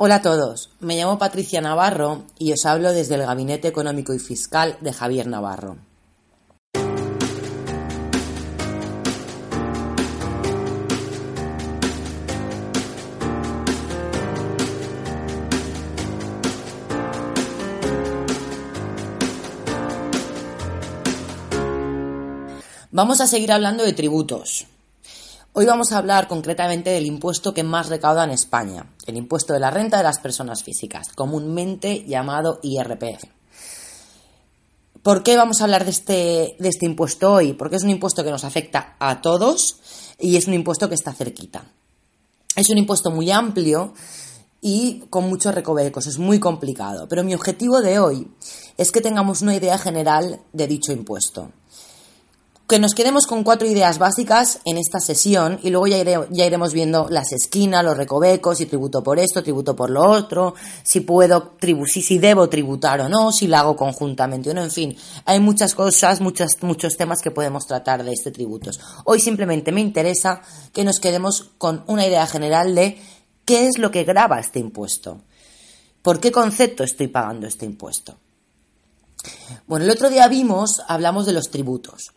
Hola a todos, me llamo Patricia Navarro y os hablo desde el Gabinete Económico y Fiscal de Javier Navarro. Vamos a seguir hablando de tributos. Hoy vamos a hablar concretamente del impuesto que más recauda en España, el impuesto de la renta de las personas físicas, comúnmente llamado IRPF. ¿Por qué vamos a hablar de este, de este impuesto hoy? Porque es un impuesto que nos afecta a todos y es un impuesto que está cerquita. Es un impuesto muy amplio y con muchos recovecos, es muy complicado. Pero mi objetivo de hoy es que tengamos una idea general de dicho impuesto que nos quedemos con cuatro ideas básicas en esta sesión y luego ya, iremos viendo las esquinas, los recovecos, si tributo por esto, tributo por lo otro, si puedo, si, si debo tributar o no, si lo hago conjuntamente o no, en fin, hay muchas cosas, muchos, muchos temas que podemos tratar de este tributos. Hoy simplemente me interesa que nos quedemos con una idea general de qué es lo que graba este impuesto, por qué concepto estoy pagando este impuesto. Bueno, el otro día vimos, hablamos de los tributos.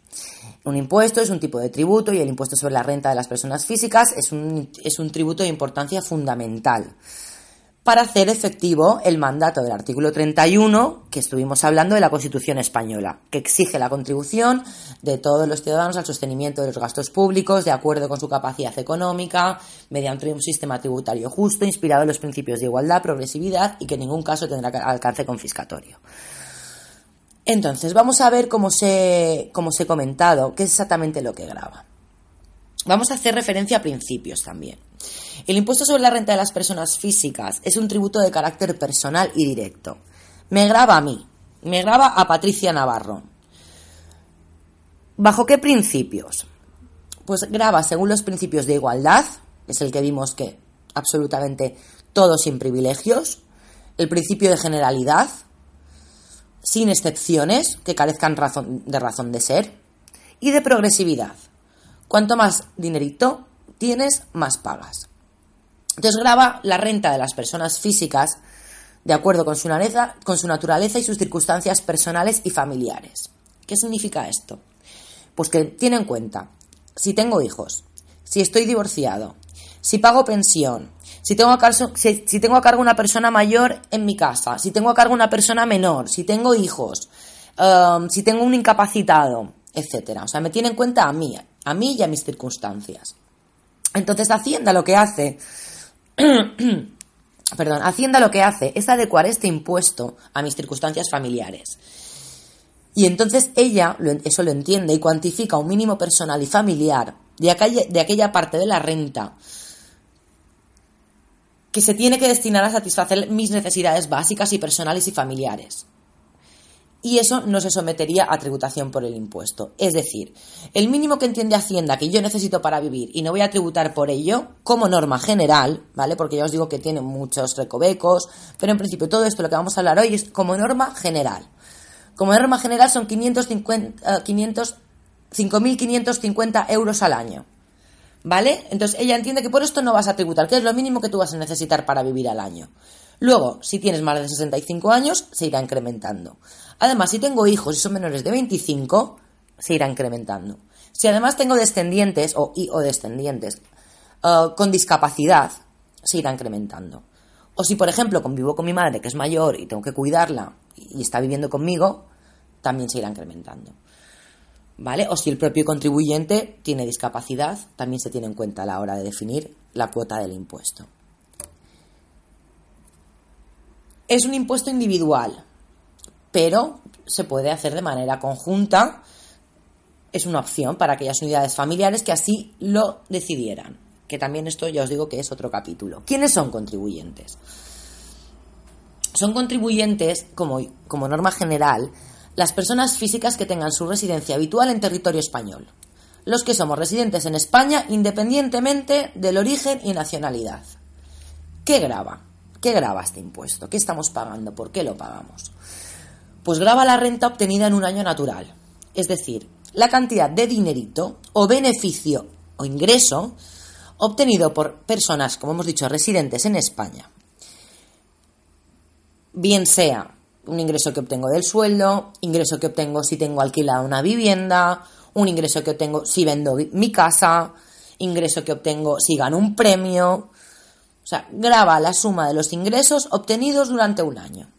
Un impuesto es un tipo de tributo y el impuesto sobre la renta de las personas físicas es un, tributo de importancia fundamental para hacer efectivo el mandato del artículo 31 que estuvimos hablando de la Constitución española, que exige la contribución de todos los ciudadanos al sostenimiento de los gastos públicos de acuerdo con su capacidad económica, mediante un sistema tributario justo, inspirado en los principios de igualdad, progresividad y que en ningún caso tendrá alcance confiscatorio. Entonces, vamos a ver cómo se, cómo se he comentado, qué es exactamente lo que graba. Vamos a hacer referencia a principios también. El impuesto sobre la renta de las personas físicas es un tributo de carácter personal y directo. Me graba a mí, me graba a Patricia Navarro. ¿Bajo qué principios? Pues graba según los principios de igualdad, es el que vimos que absolutamente todos sin privilegios, el principio de generalidad, sin excepciones que carezcan de razón de ser, y de progresividad. Cuanto más dinerito tienes, más pagas. Entonces graba la renta de las personas físicas de acuerdo con su, naturaleza, con su naturaleza y sus circunstancias personales y familiares. ¿Qué significa esto? Pues que tiene en cuenta si tengo hijos, si estoy divorciado, si pago pensión, si tengo, a cargo, si, tengo a cargo una persona mayor en mi casa, si tengo a cargo una persona menor, si tengo hijos, um, si tengo un incapacitado, etcétera. O sea, me tiene en cuenta a mí, a mí y a mis circunstancias. Entonces, Hacienda lo que hace, perdón, Hacienda lo que hace es adecuar este impuesto a mis circunstancias familiares. Y entonces ella eso lo entiende y cuantifica un mínimo personal y familiar de aquella, de aquella parte de la renta que se tiene que destinar a satisfacer mis necesidades básicas y personales y familiares. Y eso no se sometería a tributación por el impuesto. Es decir, el mínimo que entiende Hacienda que yo necesito para vivir y no voy a tributar por ello, como norma general, ¿vale? Porque ya os digo que tiene muchos recovecos, pero en principio todo esto lo que vamos a hablar hoy es como norma general. Como norma general son 550, 500, 5.550 euros al año. ¿Vale? Entonces ella entiende que por esto no vas a tributar, que es lo mínimo que tú vas a necesitar para vivir al año. Luego, si tienes más de 65 años, se irá incrementando. Además, si tengo hijos y son menores de 25, se irá incrementando. Si además tengo descendientes o, o descendientes eh, con discapacidad, se irá incrementando. O si, por ejemplo, convivo con mi madre, que es mayor y tengo que cuidarla y está viviendo conmigo, también se irá incrementando. ¿Vale? O si el propio contribuyente tiene discapacidad, también se tiene en cuenta a la hora de definir la cuota del impuesto. Es un impuesto individual, pero se puede hacer de manera conjunta. Es una opción para aquellas unidades familiares que así lo decidieran. Que también esto ya os digo que es otro capítulo. ¿Quiénes son contribuyentes? Son contribuyentes, como, como norma general, las personas físicas que tengan su residencia habitual en territorio español, los que somos residentes en España independientemente del origen y nacionalidad. ¿Qué graba? ¿Qué graba este impuesto? ¿Qué estamos pagando? ¿Por qué lo pagamos? Pues graba la renta obtenida en un año natural, es decir, la cantidad de dinerito o beneficio o ingreso obtenido por personas, como hemos dicho, residentes en España, bien sea un ingreso que obtengo del sueldo, ingreso que obtengo si tengo alquilada una vivienda, un ingreso que obtengo si vendo mi casa, ingreso que obtengo si gano un premio. O sea, graba la suma de los ingresos obtenidos durante un año.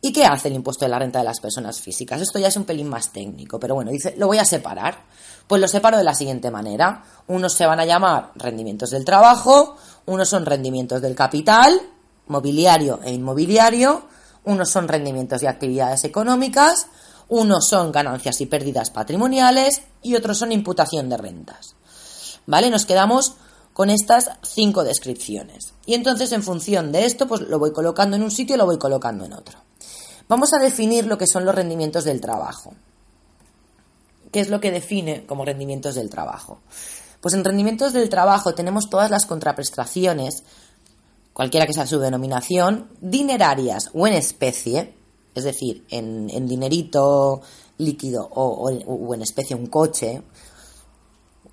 ¿Y qué hace el impuesto de la renta de las personas físicas? Esto ya es un pelín más técnico, pero bueno, dice, lo voy a separar. Pues lo separo de la siguiente manera. Unos se van a llamar rendimientos del trabajo, unos son rendimientos del capital, mobiliario e inmobiliario, unos son rendimientos de actividades económicas, unos son ganancias y pérdidas patrimoniales y otros son imputación de rentas. ¿Vale? Nos quedamos con estas cinco descripciones. Y entonces, en función de esto, pues lo voy colocando en un sitio y lo voy colocando en otro. Vamos a definir lo que son los rendimientos del trabajo. ¿Qué es lo que define como rendimientos del trabajo? Pues en rendimientos del trabajo tenemos todas las contraprestaciones, cualquiera que sea su denominación, dinerarias o en especie, es decir, en, dinerito líquido o, o en especie un coche,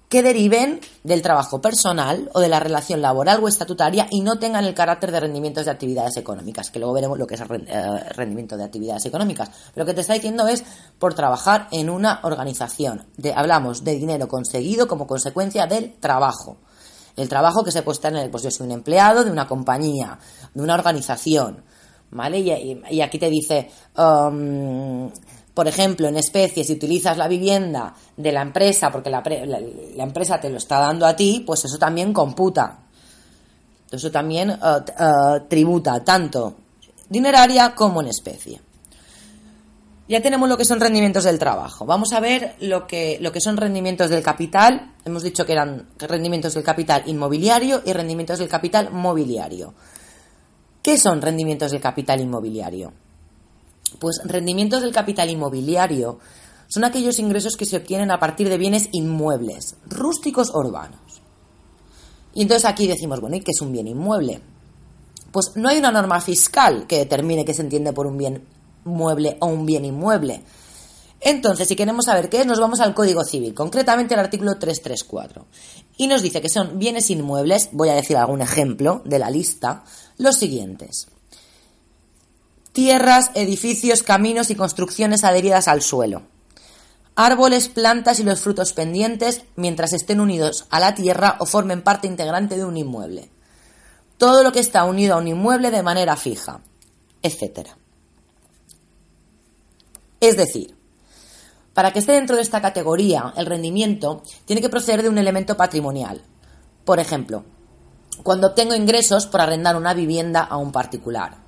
que deriven del trabajo personal o de la relación laboral o estatutaria y no tengan el carácter de rendimientos de actividades económicas, que luego veremos lo que es eh, rendimiento de actividades económicas. Lo que te está diciendo es por trabajar en una organización. hablamos de dinero conseguido como consecuencia del trabajo. El trabajo que se puede en el, pues yo soy un empleado de una compañía, de una organización, ¿vale? Y, aquí te dice, um, por ejemplo, en especie, si utilizas la vivienda de la empresa porque la, empresa te lo está dando a ti, pues eso también computa. Eso también eh, eh, tributa tanto dineraria como en especie. Ya tenemos lo que son rendimientos del trabajo. Vamos a ver lo que, lo que son rendimientos del capital. Hemos dicho que eran rendimientos del capital inmobiliario y rendimientos del capital mobiliario. ¿Qué son rendimientos del capital inmobiliario? Pues rendimientos del capital inmobiliario son aquellos ingresos que se obtienen a partir de bienes inmuebles, rústicos o urbanos. Y entonces aquí decimos, bueno, ¿y qué es un bien inmueble? Pues no hay una norma fiscal que determine qué se entiende por un bien mueble o un bien inmueble. Entonces, si queremos saber qué es, nos vamos al Código Civil, concretamente al artículo 334. Y nos dice que son bienes inmuebles, voy a decir algún ejemplo de la lista, los siguientes tierras, edificios, caminos y construcciones adheridas al suelo. Árboles, plantas y los frutos pendientes mientras estén unidos a la tierra o formen parte integrante de un inmueble. Todo lo que está unido a un inmueble de manera fija, etc. Es decir, para que esté dentro de esta categoría, el rendimiento tiene que proceder de un elemento patrimonial. Por ejemplo, cuando obtengo ingresos por arrendar una vivienda a un particular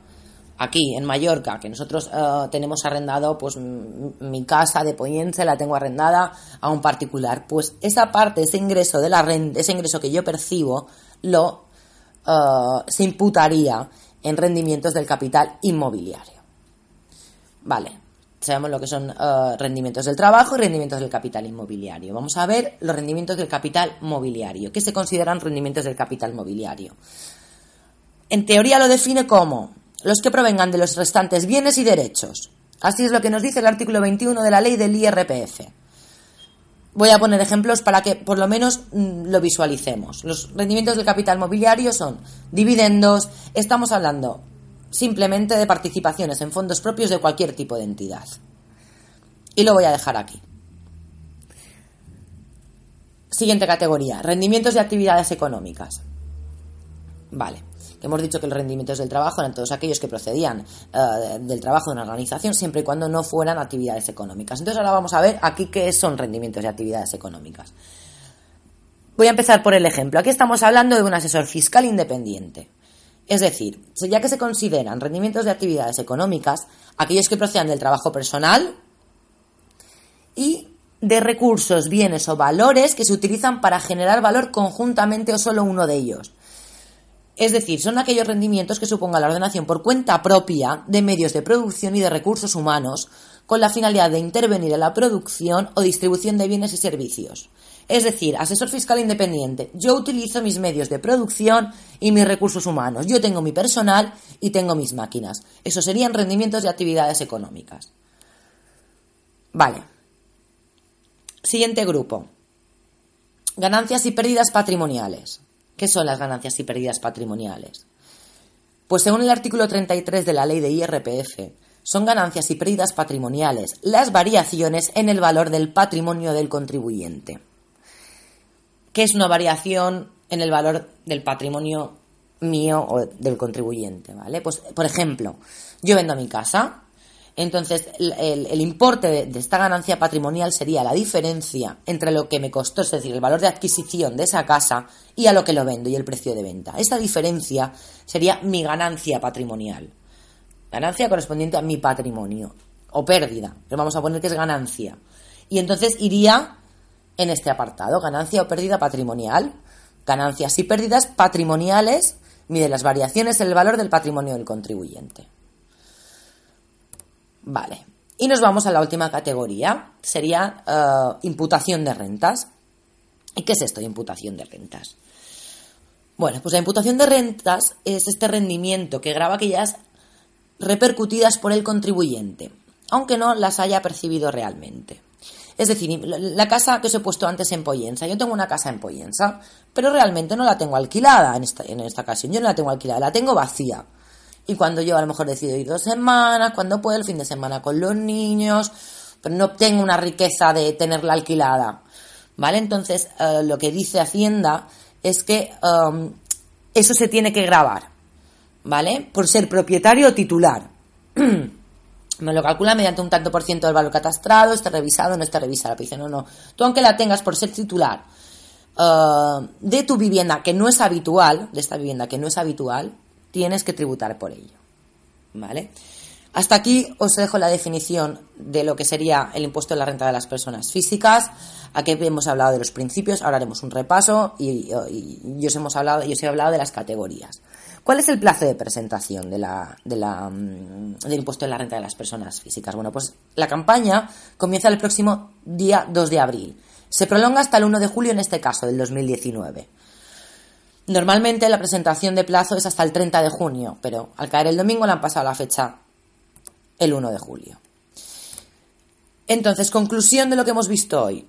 aquí en Mallorca, que nosotros eh, tenemos arrendado, pues mi casa de Poyense la tengo arrendada a un particular, pues esa parte, ese ingreso de la renta, ese ingreso que yo percibo, lo eh, se imputaría en rendimientos del capital inmobiliario. Vale, sabemos lo que son eh, rendimientos del trabajo y rendimientos del capital inmobiliario. Vamos a ver los rendimientos del capital mobiliario. ¿Qué se consideran rendimientos del capital mobiliario? En teoría lo define como los que provengan de los restantes bienes y derechos. Así es lo que nos dice el artículo 21 de la ley del IRPF. Voy a poner ejemplos para que por lo menos mm, lo visualicemos. Los rendimientos del capital mobiliario son dividendos, estamos hablando simplemente de participaciones en fondos propios de cualquier tipo de entidad. Y lo voy a dejar aquí. Siguiente categoría, rendimientos de actividades económicas. Vale hemos dicho que los rendimientos del trabajo eran todos aquellos que procedían eh, del trabajo de una organización siempre y cuando no fueran actividades económicas. Entonces ahora vamos a ver aquí qué son rendimientos de actividades económicas. Voy a empezar por el ejemplo. Aquí estamos hablando de un asesor fiscal independiente. Es decir, ya que se consideran rendimientos de actividades económicas aquellos que procedan del trabajo personal y de recursos, bienes o valores que se utilizan para generar valor conjuntamente o solo uno de ellos. Es decir, son aquellos rendimientos que supongan la ordenación por cuenta propia de medios de producción y de recursos humanos con la finalidad de intervenir en la producción o distribución de bienes y servicios. Es decir, asesor fiscal independiente. Yo utilizo mis medios de producción y mis recursos humanos. Yo tengo mi personal y tengo mis máquinas. Esos serían rendimientos de actividades económicas. Vale. Siguiente grupo. Ganancias y pérdidas patrimoniales. ¿Qué son las ganancias y pérdidas patrimoniales? Pues según el artículo 33 de la ley de IRPF, son ganancias y pérdidas patrimoniales las variaciones en el valor del patrimonio del contribuyente. ¿Qué es una variación en el valor del patrimonio mío o del contribuyente? ¿Vale? Pues, por ejemplo, yo vendo mi casa, entonces el, importe de, de, esta ganancia patrimonial sería la diferencia entre lo que me costó, es decir, el valor de adquisición de esa casa y a lo que lo vendo y el precio de venta. Esta diferencia sería mi ganancia patrimonial. Ganancia correspondiente a mi patrimonio. O pérdida, pero vamos a poner que es ganancia. Y entonces iría en este apartado, ganancia o pérdida patrimonial. Ganancias y pérdidas patrimoniales mide las variaciones en el valor del patrimonio del contribuyente. Vale. Y nos vamos a la última categoría, sería eh, imputación de rentas. ¿Y qué es esto de imputación de rentas? Bueno, pues la imputación de rentas es este rendimiento que graba aquellas repercutidas por el contribuyente, aunque no las haya percibido realmente. Es decir, la casa que os he puesto antes en Poyensa, yo tengo una casa en Poyensa, pero realmente no la tengo alquilada en esta, en esta ocasión, yo no la tengo alquilada, la tengo vacía. Y cuando yo a lo mejor decido ir dos semanas, cuando puedo, el fin de semana con los niños, pero no tengo una riqueza de tenerla alquilada. ¿Vale? Entonces, eh, lo que dice Hacienda es que um, eso se tiene que grabar. ¿Vale? Por ser propietario o titular. Me lo calcula mediante un tanto por ciento del valor catastrado, está revisado, no está revisado. Dice, no, no. Tú aunque la tengas por ser titular uh, de tu vivienda que no es habitual, de esta vivienda que no es habitual, tienes que tributar por ello. ¿Vale? Hasta aquí os dejo la definición de lo que sería el impuesto de la renta de las personas físicas. Aquí hemos hablado de los principios, ahora haremos un repaso y, os hemos hablado, y os he hablado de las categorías. ¿Cuál es el plazo de presentación mm, del impuesto de la renta de las personas físicas? Bueno, pues la campaña comienza el próximo día 2 de abril. Se prolonga hasta el 1 de julio en este caso, del 2019. Normalmente la presentación de plazo es hasta el 30 de junio, pero al caer el domingo le han pasado la fecha el 1 de julio. Entonces, conclusión de lo que hemos visto hoy.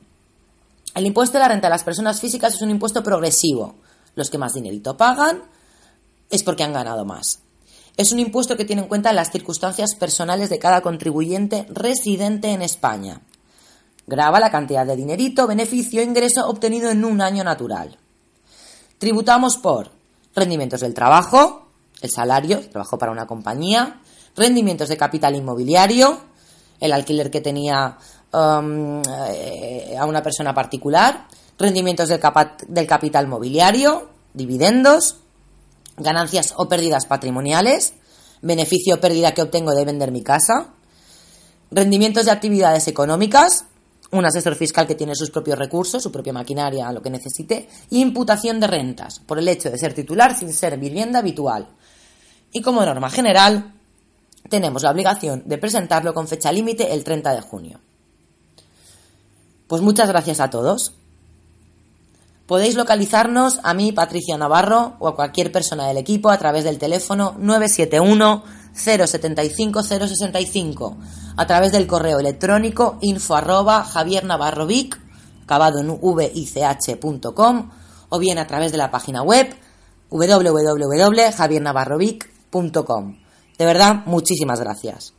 El impuesto de la renta de las personas físicas es un impuesto progresivo. Los que más dinerito pagan es porque han ganado más. Es un impuesto que tiene en cuenta las circunstancias personales de cada contribuyente residente en España. Graba la cantidad de dinerito, beneficio ingreso obtenido en un año natural. Tributamos por rendimientos del trabajo, el salario, trabajo para una compañía, rendimientos de capital inmobiliario, el alquiler que tenía um, eh, a una persona particular, rendimientos del, capital mobiliario, dividendos, ganancias o pérdidas patrimoniales, beneficio o pérdida que obtengo de vender mi casa, rendimientos de actividades económicas, un asesor fiscal que tiene sus propios recursos, su propia maquinaria, lo que necesite, imputación de rentas, por el hecho de ser titular sin ser vivienda habitual. Y como norma general, tenemos la obligación de presentarlo con fecha límite el 30 de junio. Pues muchas gracias a todos. Podéis localizarnos a mí, Patricia Navarro, o a cualquier persona del equipo a través del teléfono 971 075 065 a través del correo electrónico info arroba javiernavarrovic, acabado en vich.com, o bien a través de la página web www.javiernavarrovic.com. De verdad, muchísimas gracias.